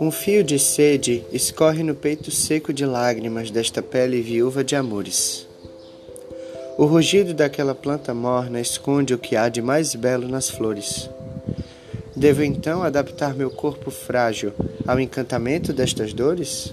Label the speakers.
Speaker 1: Um fio de sede escorre no peito seco de lágrimas desta pele viúva de amores. O rugido daquela planta morna esconde o que há de mais belo nas flores. Devo então adaptar meu corpo frágil ao encantamento destas dores?